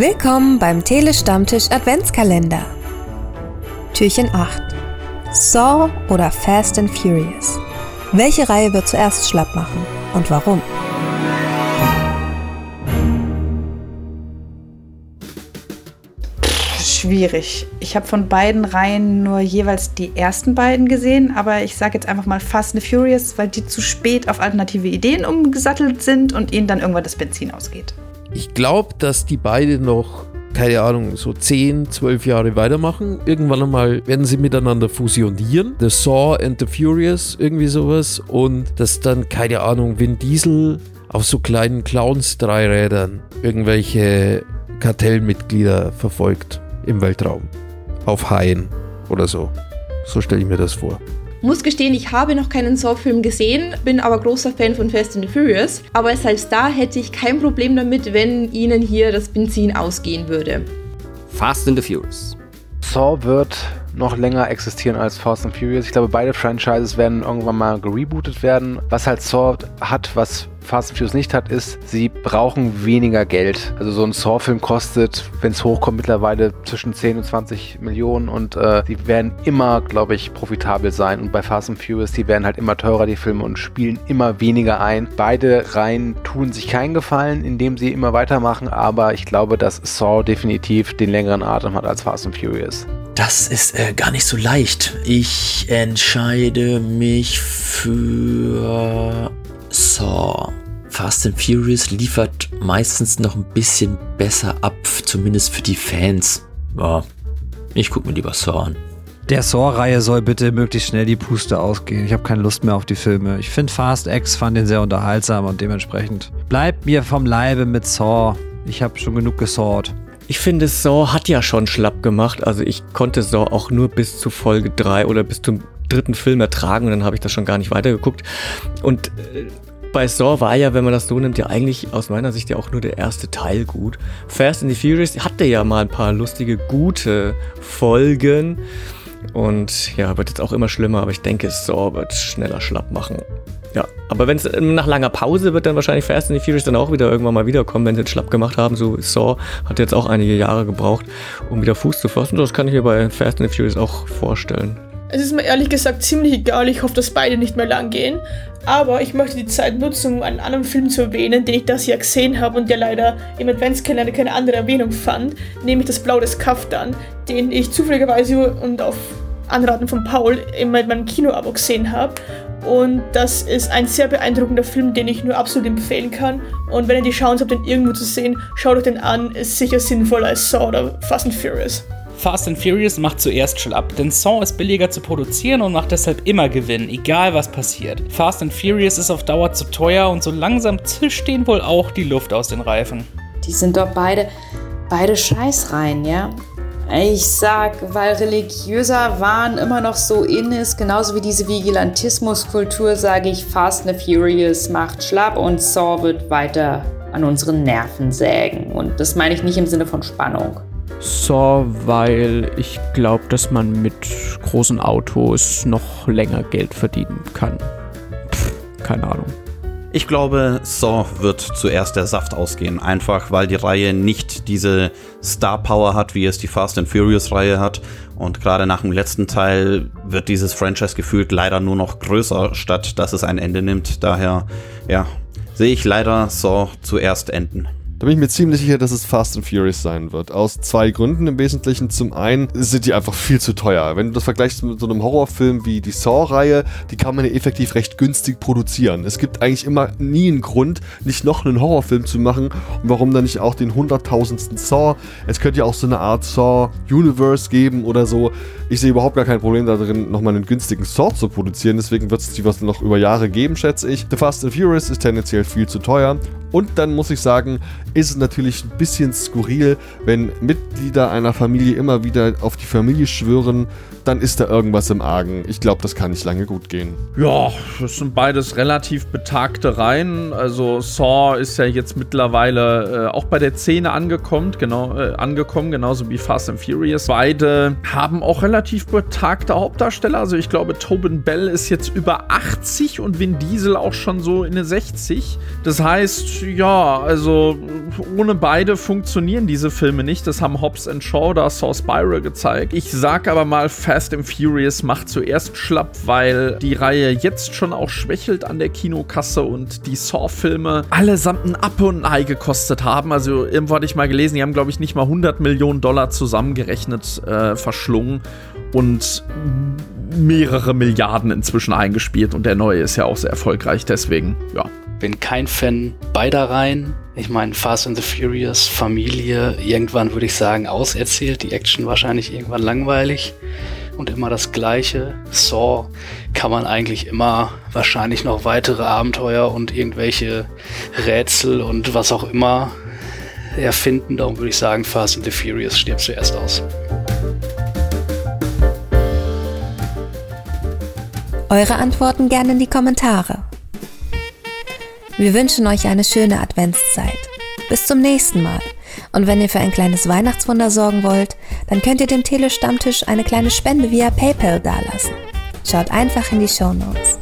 Willkommen beim Telestammtisch Adventskalender. Türchen 8. Saw oder Fast and Furious? Welche Reihe wird zuerst schlapp machen und warum? Schwierig. Ich habe von beiden Reihen nur jeweils die ersten beiden gesehen, aber ich sage jetzt einfach mal Fast and Furious, weil die zu spät auf alternative Ideen umgesattelt sind und ihnen dann irgendwann das Benzin ausgeht. Ich glaube, dass die beide noch, keine Ahnung, so 10, 12 Jahre weitermachen. Irgendwann einmal werden sie miteinander fusionieren. The Saw and the Furious, irgendwie sowas. Und dass dann, keine Ahnung, Vin Diesel auf so kleinen Clowns-Dreirädern irgendwelche Kartellmitglieder verfolgt im Weltraum. Auf Haien oder so. So stelle ich mir das vor. Muss gestehen, ich habe noch keinen Saw-Film gesehen, bin aber großer Fan von Fast and the Furious. Aber selbst da hätte ich kein Problem damit, wenn ihnen hier das Benzin ausgehen würde. Fast and the Furious. Saw wird noch länger existieren als Fast and Furious. Ich glaube, beide Franchises werden irgendwann mal gerebootet werden. Was halt Saw hat, was Fast and Furious nicht hat, ist, sie brauchen weniger Geld. Also so ein Saw-Film kostet, wenn es hochkommt, mittlerweile zwischen 10 und 20 Millionen und äh, die werden immer, glaube ich, profitabel sein. Und bei Fast and Furious, die werden halt immer teurer, die Filme, und spielen immer weniger ein. Beide Reihen tun sich keinen Gefallen, indem sie immer weitermachen, aber ich glaube, dass Saw definitiv den längeren Atem hat als Fast and Furious. Das ist äh, gar nicht so leicht. Ich entscheide mich für Saw. Fast and Furious liefert meistens noch ein bisschen besser ab, zumindest für die Fans. Ja, ich gucke mir lieber Saw an. Der Saw-Reihe soll bitte möglichst schnell die Puste ausgehen. Ich habe keine Lust mehr auf die Filme. Ich finde Fast X fand den sehr unterhaltsam und dementsprechend bleibt mir vom Leibe mit Saw. Ich habe schon genug gesawt. Ich finde, Saw hat ja schon schlapp gemacht. Also ich konnte Saw auch nur bis zu Folge 3 oder bis zum dritten Film ertragen und dann habe ich das schon gar nicht weitergeguckt. Und äh, bei Saw war ja, wenn man das so nimmt, ja eigentlich aus meiner Sicht ja auch nur der erste Teil gut. Fast and the Furious hatte ja mal ein paar lustige, gute Folgen. Und ja, wird jetzt auch immer schlimmer, aber ich denke, Saw wird schneller schlapp machen. Ja, aber wenn es nach langer Pause wird, dann wahrscheinlich Fast and the Furious dann auch wieder irgendwann mal wiederkommen, wenn sie jetzt schlapp gemacht haben. So Saw hat jetzt auch einige Jahre gebraucht, um wieder Fuß zu fassen. Das kann ich mir bei Fast and the Furious auch vorstellen. Es ist mir ehrlich gesagt ziemlich egal, ich hoffe, dass beide nicht mehr lang gehen. Aber ich möchte die Zeit nutzen, um einen anderen Film zu erwähnen, den ich das Jahr gesehen habe und der leider im Adventskalender keine andere Erwähnung fand, nämlich das Blau des Kaftan, den ich zufälligerweise und auf Anraten von Paul in meinem Kinoabo gesehen habe. Und das ist ein sehr beeindruckender Film, den ich nur absolut empfehlen kann. Und wenn ihr die Chance habt, den irgendwo zu sehen, schaut euch den an. Ist sicher sinnvoller als Saw oder Fast and Furious. Fast and Furious macht zuerst schlapp, denn Saw ist billiger zu produzieren und macht deshalb immer Gewinn, egal was passiert. Fast and Furious ist auf Dauer zu teuer und so langsam zischt denen wohl auch die Luft aus den Reifen. Die sind doch beide, beide Scheißreihen, ja? Ich sag, weil religiöser Wahn immer noch so in ist, genauso wie diese Vigilantismuskultur, sage ich, Fast and Furious macht schlapp und Saw wird weiter an unseren Nerven sägen. Und das meine ich nicht im Sinne von Spannung. Saw, weil ich glaube, dass man mit großen Autos noch länger Geld verdienen kann. Pff, keine Ahnung. Ich glaube, Saw wird zuerst der Saft ausgehen, einfach weil die Reihe nicht diese Star Power hat, wie es die Fast and Furious Reihe hat. Und gerade nach dem letzten Teil wird dieses Franchise gefühlt leider nur noch größer, statt dass es ein Ende nimmt. Daher, ja, sehe ich leider Saw zuerst enden. Da bin ich mir ziemlich sicher, dass es Fast and Furious sein wird. Aus zwei Gründen im Wesentlichen. Zum einen sind die einfach viel zu teuer. Wenn du das vergleichst mit so einem Horrorfilm wie die Saw-Reihe, die kann man ja effektiv recht günstig produzieren. Es gibt eigentlich immer nie einen Grund, nicht noch einen Horrorfilm zu machen und warum dann nicht auch den hunderttausendsten Saw. Es könnte ja auch so eine Art Saw-Universe geben oder so. Ich sehe überhaupt gar kein Problem darin, nochmal einen günstigen Saw zu produzieren. Deswegen wird es die was noch über Jahre geben, schätze ich. The Fast and Furious ist tendenziell viel zu teuer. Und dann muss ich sagen, ist es natürlich ein bisschen skurril, wenn Mitglieder einer Familie immer wieder auf die Familie schwören, dann ist da irgendwas im Argen. Ich glaube, das kann nicht lange gut gehen. Ja, das sind beides relativ betagte Reihen. Also Saw ist ja jetzt mittlerweile äh, auch bei der Szene angekommen, genau, äh, angekommen, genauso wie Fast and Furious. Beide haben auch relativ betagte Hauptdarsteller. Also ich glaube, Tobin Bell ist jetzt über 80 und Vin Diesel auch schon so in den 60. Das heißt, ja, also ohne beide funktionieren diese Filme nicht. Das haben Hobbs and Shaw da Saw Spiral gezeigt. Ich sag aber mal, Fast and Furious macht zuerst schlapp, weil die Reihe jetzt schon auch schwächelt an der Kinokasse und die Saw-Filme allesamt ein Ab und ein Ei gekostet haben. Also irgendwo hatte ich mal gelesen, die haben glaube ich nicht mal 100 Millionen Dollar zusammengerechnet äh, verschlungen und mehrere Milliarden inzwischen eingespielt und der neue ist ja auch sehr erfolgreich, deswegen, ja. Bin kein Fan beider Reihen. Ich meine, Fast and the Furious, Familie, irgendwann würde ich sagen, auserzählt, die Action wahrscheinlich irgendwann langweilig und immer das Gleiche. Saw kann man eigentlich immer wahrscheinlich noch weitere Abenteuer und irgendwelche Rätsel und was auch immer erfinden. Darum würde ich sagen, Fast and the Furious stirbt zuerst aus. Eure Antworten gerne in die Kommentare. Wir wünschen euch eine schöne Adventszeit. Bis zum nächsten Mal. Und wenn ihr für ein kleines Weihnachtswunder sorgen wollt, dann könnt ihr dem Telestammtisch eine kleine Spende via PayPal dalassen. Schaut einfach in die Show Notes.